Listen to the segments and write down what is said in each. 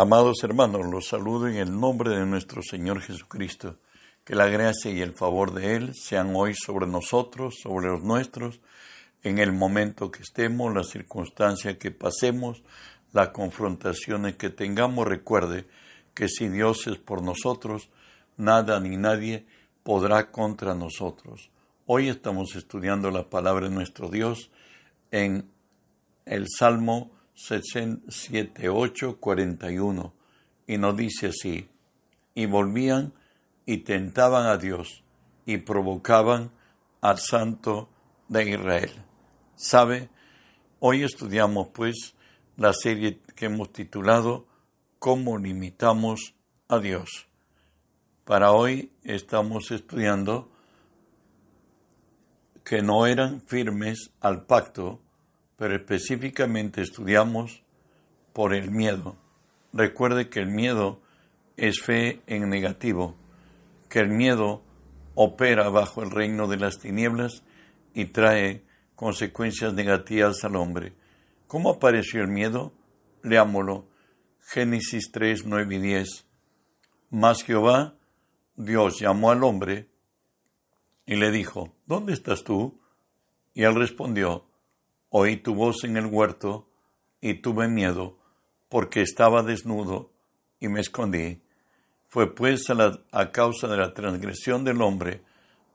Amados hermanos, los saludo en el nombre de nuestro Señor Jesucristo. Que la gracia y el favor de Él sean hoy sobre nosotros, sobre los nuestros, en el momento que estemos, la circunstancia que pasemos, las confrontaciones que tengamos. Recuerde que si Dios es por nosotros, nada ni nadie podrá contra nosotros. Hoy estamos estudiando la palabra de nuestro Dios en el Salmo 7841 y nos dice así, y volvían y tentaban a Dios y provocaban al Santo de Israel. ¿Sabe? Hoy estudiamos pues la serie que hemos titulado ¿Cómo limitamos a Dios? Para hoy estamos estudiando que no eran firmes al pacto pero específicamente estudiamos por el miedo. Recuerde que el miedo es fe en negativo, que el miedo opera bajo el reino de las tinieblas y trae consecuencias negativas al hombre. ¿Cómo apareció el miedo? Leámoslo. Génesis 3, 9 y 10. Mas Jehová, Dios, llamó al hombre y le dijo, ¿Dónde estás tú? Y él respondió, Oí tu voz en el huerto y tuve miedo, porque estaba desnudo y me escondí. Fue pues a, causa de la transgresión del hombre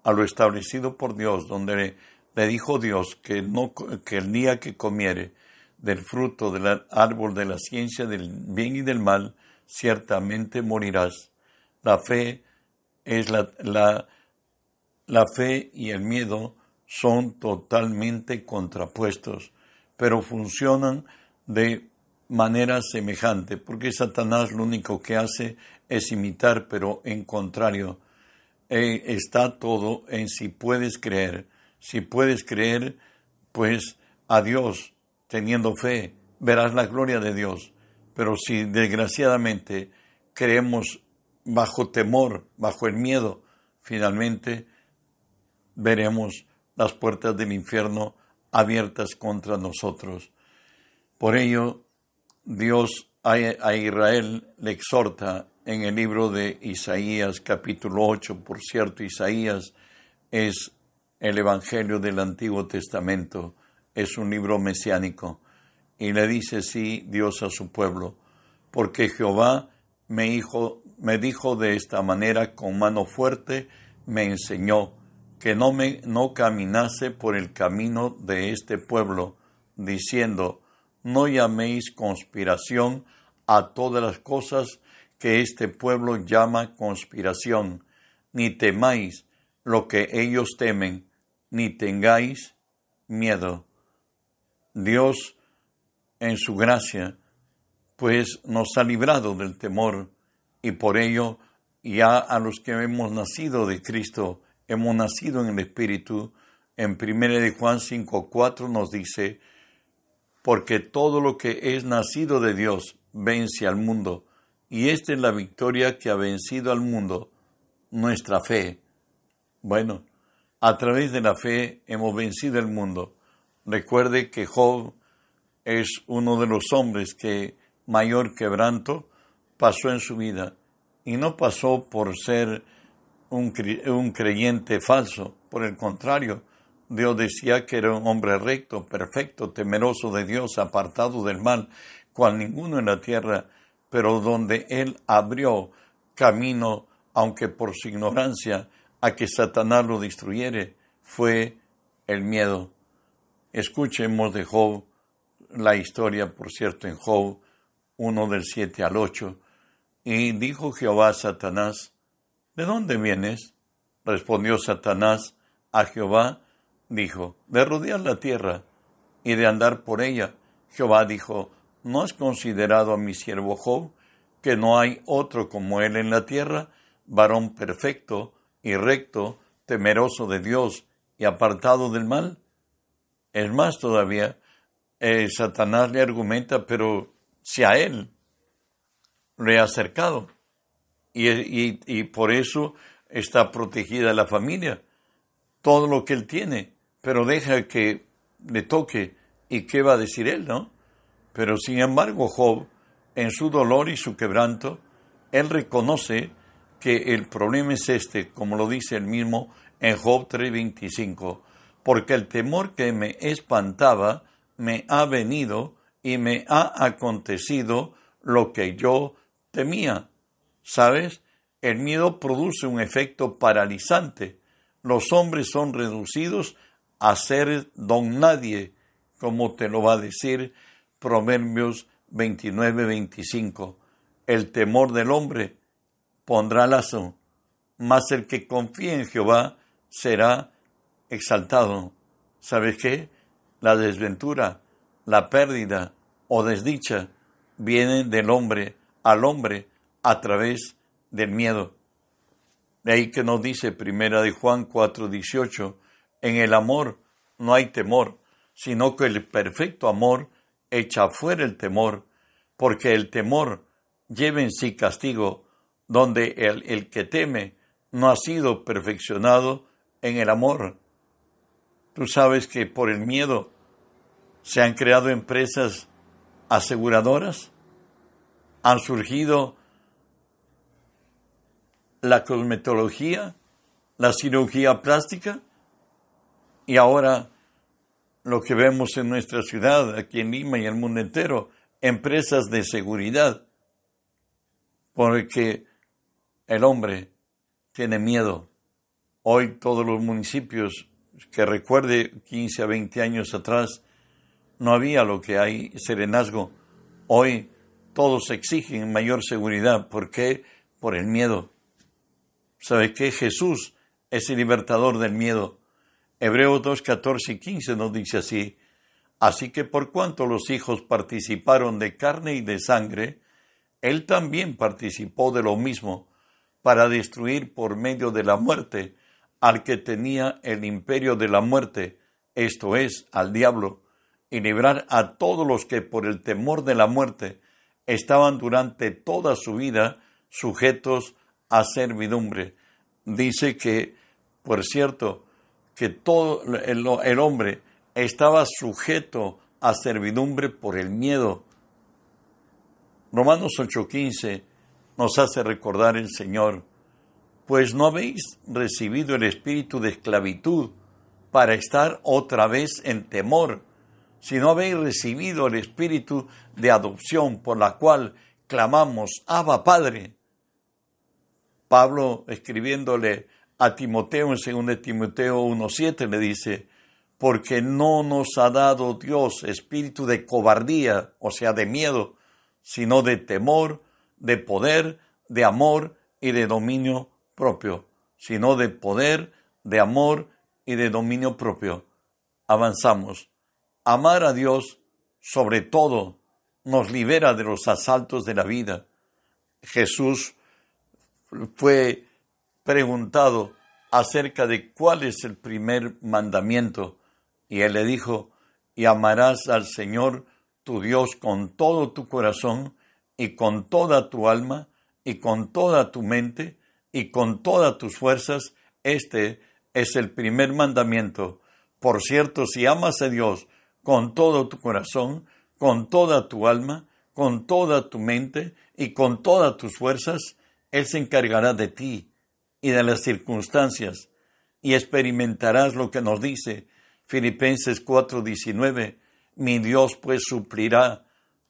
a lo establecido por Dios, donde le, dijo Dios que, no, que el día que comiere del fruto del árbol de la ciencia del bien y del mal, ciertamente morirás. La fe es la, la, la fe y el miedo son totalmente contrapuestos, pero funcionan de manera semejante, porque Satanás lo único que hace es imitar, pero en contrario, eh, está todo en si puedes creer. Si puedes creer, pues a Dios, teniendo fe, verás la gloria de Dios. Pero si desgraciadamente creemos bajo temor, bajo el miedo, finalmente veremos las puertas del infierno abiertas contra nosotros. Por ello, Dios a Israel le exhorta en el libro de Isaías capítulo 8, por cierto, Isaías es el Evangelio del Antiguo Testamento, es un libro mesiánico, y le dice sí Dios a su pueblo, porque Jehová me, me dijo de esta manera con mano fuerte, me enseñó, que no, me, no caminase por el camino de este pueblo, diciendo, no llaméis conspiración a todas las cosas que este pueblo llama conspiración, ni temáis lo que ellos temen, ni tengáis miedo. Dios, en su gracia, pues nos ha librado del temor, y por ello ya a los que hemos nacido de Cristo, hemos nacido en el Espíritu, en 1 de Juan 5.4 nos dice, porque todo lo que es nacido de Dios vence al mundo, y esta es la victoria que ha vencido al mundo, nuestra fe. Bueno, a través de la fe hemos vencido el mundo. Recuerde que Job es uno de los hombres que mayor quebranto pasó en su vida, y no pasó por ser un, creyente falso. Por el contrario, Dios decía que era un hombre recto, perfecto, temeroso de Dios, apartado del mal, cual ninguno en la tierra, pero donde él abrió camino, aunque por su ignorancia, a que Satanás lo destruyere, fue el miedo. Escuchemos de Job la historia, por cierto, en Job 1 del 7 al 8. Y dijo Jehová a Satanás, ¿De dónde vienes? Respondió Satanás a Jehová, dijo, de rodear la tierra y de andar por ella. Jehová dijo, ¿no has considerado a mi siervo Job, que no hay otro como él en la tierra, varón perfecto y recto, temeroso de Dios y apartado del mal? Es más todavía, eh, Satanás le argumenta, pero si a él le ha acercado, y, y, por eso está protegida la familia, todo lo que él tiene, pero deja que le toque y qué va a decir él, ¿no? Pero sin embargo Job en su dolor y su quebranto, él reconoce que el problema es este, como lo dice él mismo en Job 3:25, porque el temor que me espantaba me ha venido y me ha acontecido lo que yo temía. ¿Sabes? El miedo produce un efecto paralizante. Los hombres son reducidos a ser don nadie, como te lo va a decir Proverbios 29-25. El temor del hombre pondrá lazo, mas el que confía en Jehová será exaltado. ¿Sabes qué? La desventura, la pérdida o desdicha vienen del hombre al hombre a través del miedo. De ahí que nos dice Primera de Juan 4:18, en el amor no hay temor, sino que el perfecto amor echa fuera el temor, porque el temor lleva en sí castigo, donde el, el que teme no ha sido perfeccionado en el amor. Tú sabes que por el miedo se han creado empresas aseguradoras, han surgido la cosmetología, la cirugía plástica y ahora lo que vemos en nuestra ciudad, aquí en Lima y el mundo entero, empresas de seguridad, porque el hombre tiene miedo. Hoy todos los municipios que recuerde 15 a 20 años atrás, no había lo que hay serenazgo. Hoy todos exigen mayor seguridad. ¿Por qué? Por el miedo. ¿Sabe qué? Jesús es el libertador del miedo. Hebreos 2, 14 y 15 nos dice así. Así que por cuanto los hijos participaron de carne y de sangre, él también participó de lo mismo, para destruir por medio de la muerte al que tenía el imperio de la muerte, esto es, al diablo, y librar a todos los que por el temor de la muerte estaban durante toda su vida sujetos a servidumbre. Dice que, por cierto, que todo el, hombre estaba sujeto a servidumbre por el miedo. Romanos 8:15 nos hace recordar el Señor, pues no habéis recibido el espíritu de esclavitud para estar otra vez en temor, sino habéis recibido el espíritu de adopción por la cual clamamos, Abba Padre. Pablo, escribiéndole a Timoteo en 2 Timoteo 1.7, le dice, porque no nos ha dado Dios espíritu de cobardía, o sea, de miedo, sino de temor, de poder, de amor y de dominio propio, sino de poder, de amor y de dominio propio. Avanzamos. Amar a Dios sobre todo nos libera de los asaltos de la vida. Jesús fue preguntado acerca de cuál es el primer mandamiento y él le dijo, y amarás al Señor tu Dios con todo tu corazón y con toda tu alma y con toda tu mente y con todas tus fuerzas. Este es el primer mandamiento. Por cierto, si amas a Dios con todo tu corazón, con toda tu alma, con toda tu mente y con todas tus fuerzas, él se encargará de ti y de las circunstancias y experimentarás lo que nos dice Filipenses 4:19. Mi Dios pues suplirá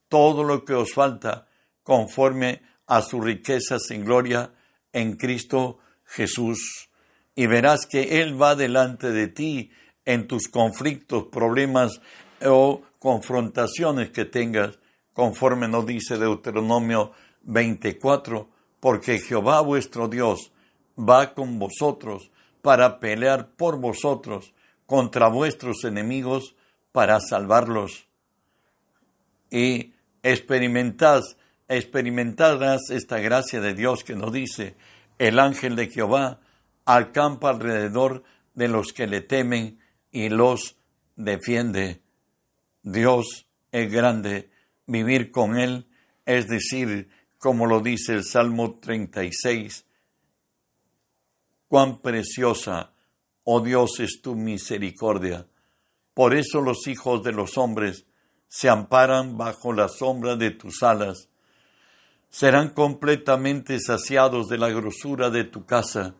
todo lo que os falta conforme a sus riquezas en gloria en Cristo Jesús. Y verás que Él va delante de ti en tus conflictos, problemas o confrontaciones que tengas, conforme nos dice Deuteronomio 24 porque Jehová vuestro Dios va con vosotros para pelear por vosotros contra vuestros enemigos para salvarlos. Y experimentad, experimentarás esta gracia de Dios que nos dice, el ángel de Jehová acampa alrededor de los que le temen y los defiende. Dios es grande, vivir con Él, es decir, como lo dice el Salmo 36. Cuán preciosa, oh Dios, es tu misericordia. Por eso los hijos de los hombres se amparan bajo la sombra de tus alas, serán completamente saciados de la grosura de tu casa,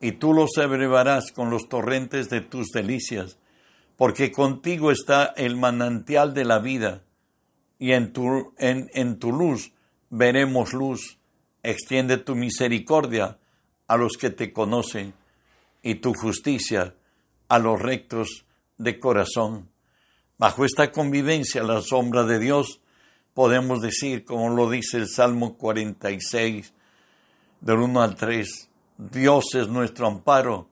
y tú los abrevarás con los torrentes de tus delicias, porque contigo está el manantial de la vida, y en tu, en, en tu luz veremos luz. Extiende tu misericordia a los que te conocen, y tu justicia a los rectos de corazón. Bajo esta convivencia, la sombra de Dios, podemos decir, como lo dice el Salmo 46, del 1 al 3, Dios es nuestro amparo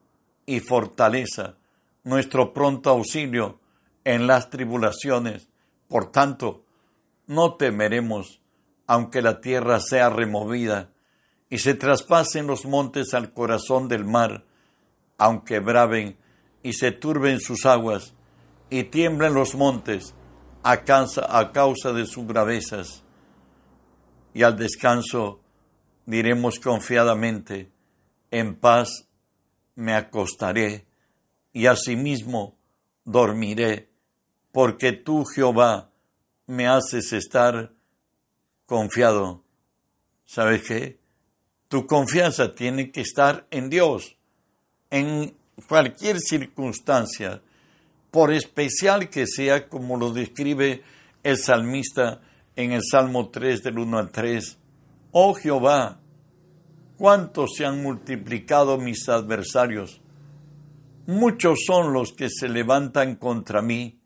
y fortaleza, nuestro pronto auxilio en las tribulaciones. Por tanto, no temeremos, aunque la tierra sea removida y se traspasen los montes al corazón del mar, aunque braven y se turben sus aguas y tiemblen los montes a causa, de sus gravezas. Y al descanso diremos confiadamente, en paz me acostaré y asimismo dormiré, porque tú, Jehová, me haces estar confiado. ¿Sabes qué? Tu confianza tiene que estar en Dios, en cualquier circunstancia por especial que sea como lo describe el salmista en el Salmo 3 del 1 al 3. Oh Jehová, cuántos se han multiplicado mis adversarios. Muchos son los que se levantan contra mí.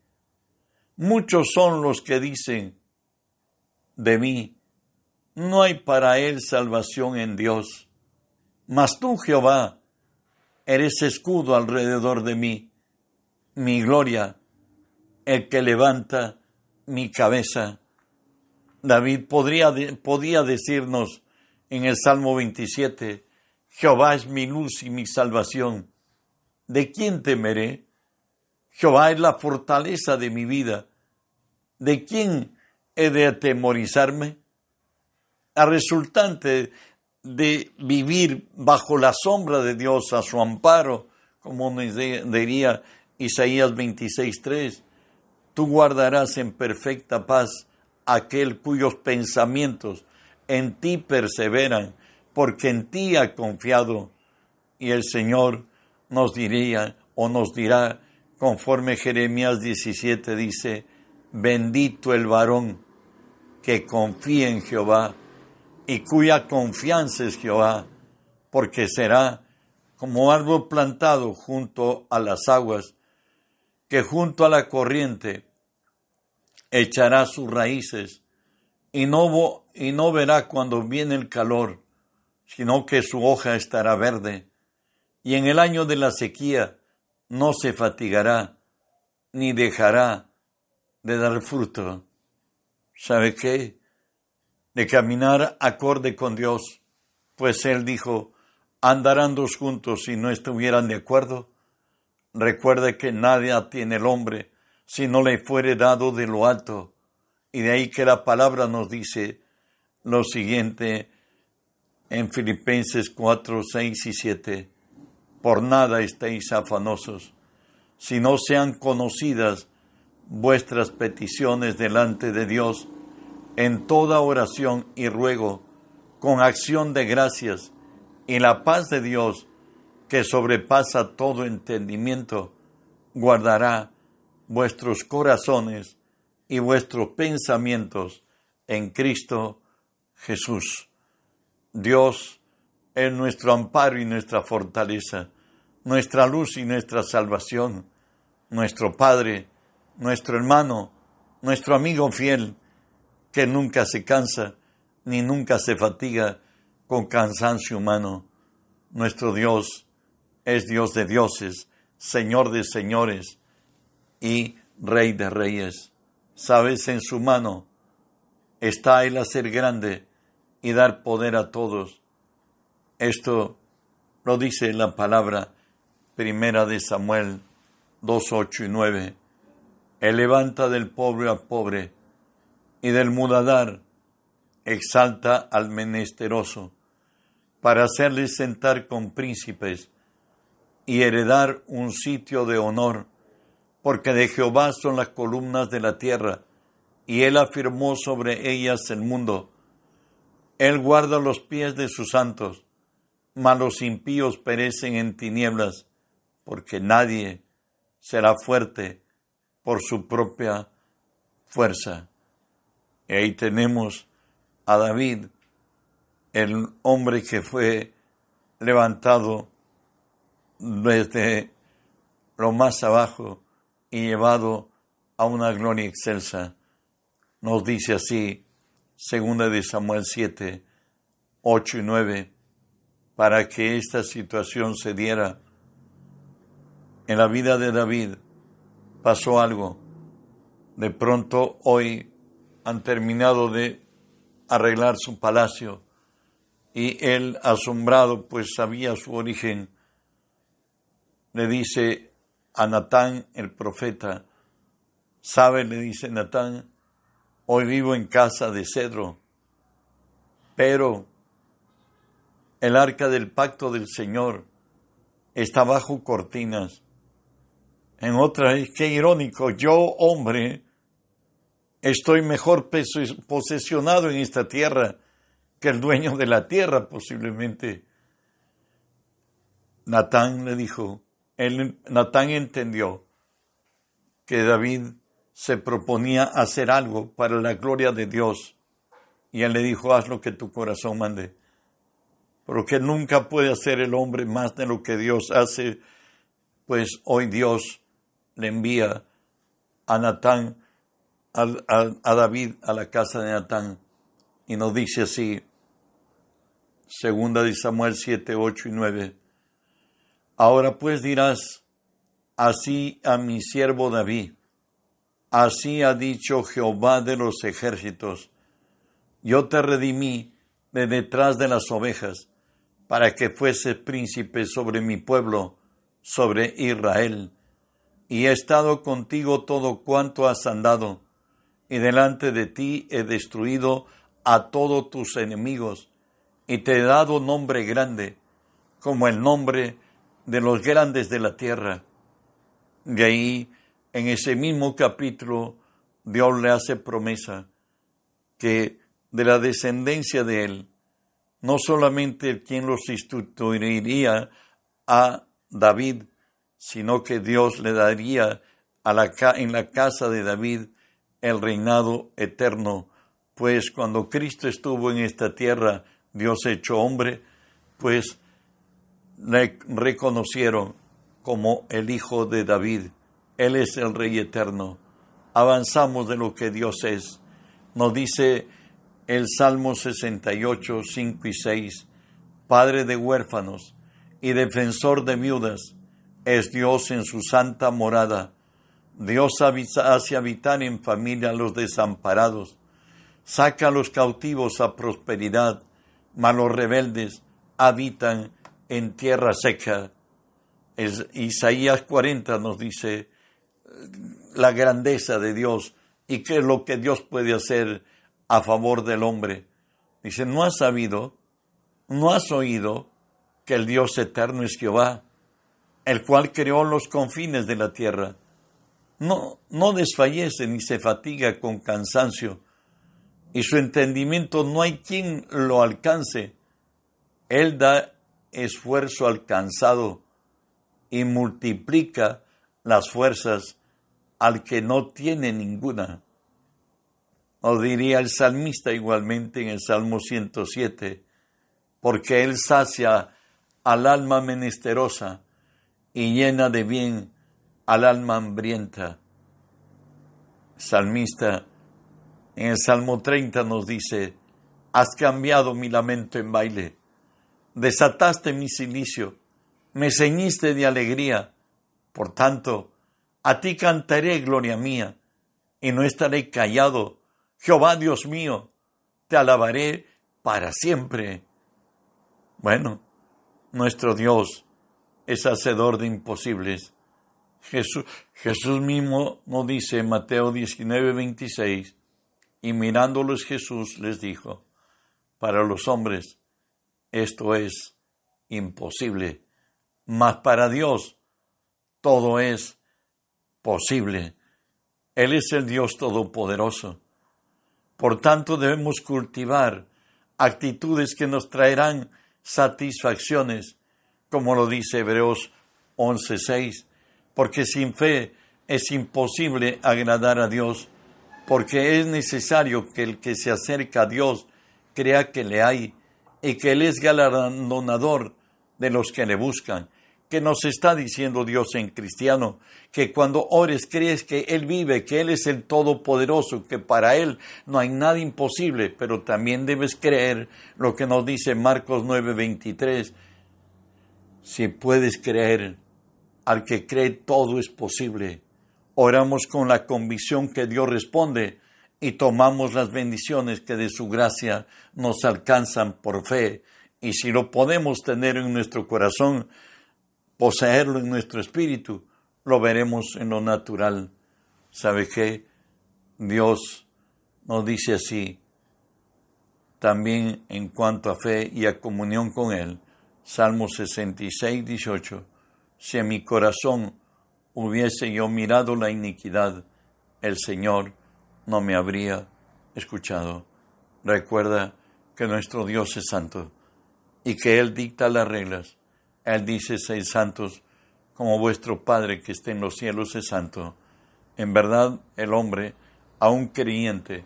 Muchos son los que dicen de mí, no hay para él salvación en Dios. Mas tú, Jehová, eres escudo alrededor de mí mi gloria, el que levanta mi cabeza. David podría, podía decirnos en el Salmo 27, Jehová es mi luz y mi salvación. ¿De quién temeré? Jehová es la fortaleza de mi vida. ¿De quién he de atemorizarme? A resultante de vivir bajo la sombra de Dios, a su amparo, como nos diría Isaías 26:3, tú guardarás en perfecta paz aquel cuyos pensamientos en ti perseveran, porque en ti ha confiado. Y el Señor nos diría o nos dirá, conforme Jeremías 17 dice, bendito el varón que confía en Jehová y cuya confianza es Jehová, porque será como árbol plantado junto a las aguas que junto a la corriente echará sus raíces y no, y no verá cuando viene el calor, sino que su hoja estará verde, y en el año de la sequía no se fatigará, ni dejará de dar fruto. ¿Sabe qué? De caminar acorde con Dios, pues Él dijo, andarán dos juntos si no estuvieran de acuerdo. Recuerde que nadie tiene el hombre si no le fuere dado de lo alto. Y de ahí que la palabra nos dice lo siguiente en Filipenses 4, 6 y 7. Por nada estéis afanosos, si no sean conocidas vuestras peticiones delante de Dios en toda oración y ruego, con acción de gracias, y la paz de Dios, que sobrepasa todo entendimiento, guardará vuestros corazones y vuestros pensamientos en Cristo Jesús. Dios es nuestro amparo y nuestra fortaleza, nuestra luz y nuestra salvación, nuestro Padre, nuestro hermano, nuestro amigo fiel, que nunca se cansa ni nunca se fatiga con cansancio humano, nuestro Dios, es Dios de dioses, Señor de señores y Rey de reyes. Sabes, en su mano está el hacer grande y dar poder a todos. Esto lo dice la palabra primera de Samuel 2, 8 y 9. Él levanta del pobre al pobre y del mudadar exalta al menesteroso para hacerle sentar con príncipes y heredar un sitio de honor, porque de Jehová son las columnas de la tierra, y él afirmó sobre ellas el mundo. Él guarda los pies de sus santos, mas los impíos perecen en tinieblas, porque nadie será fuerte por su propia fuerza. Y ahí tenemos a David, el hombre que fue levantado desde lo más abajo y llevado a una gloria excelsa. Nos dice así, segunda de Samuel 7, 8 y 9, para que esta situación se diera. En la vida de David pasó algo. De pronto hoy han terminado de arreglar su palacio y él, asombrado, pues sabía su origen, le dice a Natán, el profeta, sabe, le dice Natán, hoy vivo en casa de cedro, pero el arca del pacto del Señor está bajo cortinas. En otra, qué irónico, yo, hombre, estoy mejor posesionado en esta tierra que el dueño de la tierra posiblemente. Natán le dijo, él, Natán entendió que David se proponía hacer algo para la gloria de Dios. Y él le dijo, haz lo que tu corazón mande. Pero que nunca puede hacer el hombre más de lo que Dios hace, pues hoy Dios le envía a Natán, a, David, a la casa de Natán. Y nos dice así, Segunda de Samuel 7, 8 y 9. Ahora pues dirás, así a mi siervo David, así ha dicho Jehová de los ejércitos, yo te redimí de detrás de las ovejas, para que fuese príncipe sobre mi pueblo, sobre Israel, y he estado contigo todo cuanto has andado, y delante de ti he destruido a todos tus enemigos, y te he dado nombre grande, como el nombre de los grandes de la tierra. De ahí, en ese mismo capítulo, Dios le hace promesa que de la descendencia de él, no solamente quien los instituiría a David, sino que Dios le daría a la, en la casa de David el reinado eterno, pues cuando Cristo estuvo en esta tierra, Dios hecho hombre, pues le reconocieron como el Hijo de David. Él es el Rey eterno. Avanzamos de lo que Dios es. Nos dice el Salmo 68, 5 y 6, Padre de huérfanos y defensor de viudas, es Dios en su santa morada. Dios hace habitar en familia a los desamparados, saca a los cautivos a prosperidad, malos rebeldes habitan en tierra seca. Isaías 40 nos dice la grandeza de Dios y qué es lo que Dios puede hacer a favor del hombre. Dice, ¿no has sabido, no has oído que el Dios eterno es Jehová, el cual creó los confines de la tierra? No, no desfallece ni se fatiga con cansancio, y su entendimiento no hay quien lo alcance. Él da esfuerzo alcanzado y multiplica las fuerzas al que no tiene ninguna. O diría el salmista igualmente en el Salmo 107, porque Él sacia al alma menesterosa y llena de bien al alma hambrienta. Salmista en el Salmo 30 nos dice, has cambiado mi lamento en baile, desataste mi silicio, me ceñiste de alegría, por tanto, a ti cantaré gloria mía, y no estaré callado, Jehová Dios mío, te alabaré para siempre. Bueno, nuestro Dios es hacedor de imposibles. Jesús, mismo nos dice en Mateo 19, 26, y mirándolos Jesús les dijo, para los hombres esto es imposible, mas para Dios todo es posible. Él es el Dios todopoderoso. Por tanto debemos cultivar actitudes que nos traerán satisfacciones, como lo dice Hebreos 11:6, porque sin fe es imposible agradar a Dios, porque es necesario que el que se acerca a Dios crea que le hay y que Él es galardonador de los que le buscan. Que nos está diciendo Dios en cristiano, que cuando ores crees que Él vive, que Él es el Todopoderoso, que para Él no hay nada imposible, pero también debes creer lo que nos dice Marcos 9:23. Si puedes creer, al que cree todo es posible. Oramos con la convicción que Dios responde y tomamos las bendiciones que de su gracia nos alcanzan por fe. Y si lo podemos tener en nuestro corazón, poseerlo en nuestro espíritu, lo veremos en lo natural. ¿Sabe qué? Dios nos dice así, también en cuanto a fe y a comunión con Él. Salmo 66, 18. Si en mi corazón hubiese yo mirado la iniquidad, el Señor no me habría escuchado. Recuerda que nuestro Dios es santo y que Él dicta las reglas. Él dice, seis santos, como vuestro Padre que esté en los cielos es santo. En verdad, el hombre, aun creyente,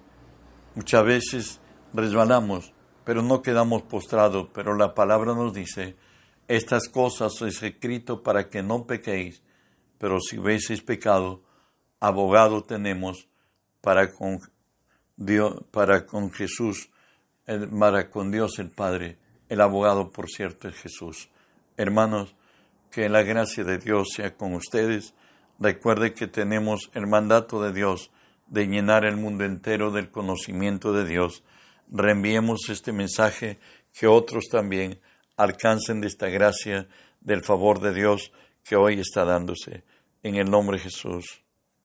muchas veces resbalamos, pero no quedamos postrados. Pero la palabra nos dice, estas cosas es escrito para que no pequéis, pero si hubieseis pecado, abogado tenemos para con Dios, para con Jesús, para con Dios el Padre. El abogado, por cierto, es Jesús. Hermanos, que la gracia de Dios sea con ustedes. Recuerde que tenemos el mandato de Dios de llenar el mundo entero del conocimiento de Dios. Reenviemos este mensaje que otros también alcancen de esta gracia del favor de Dios que hoy está dándose. En el nombre de Jesús.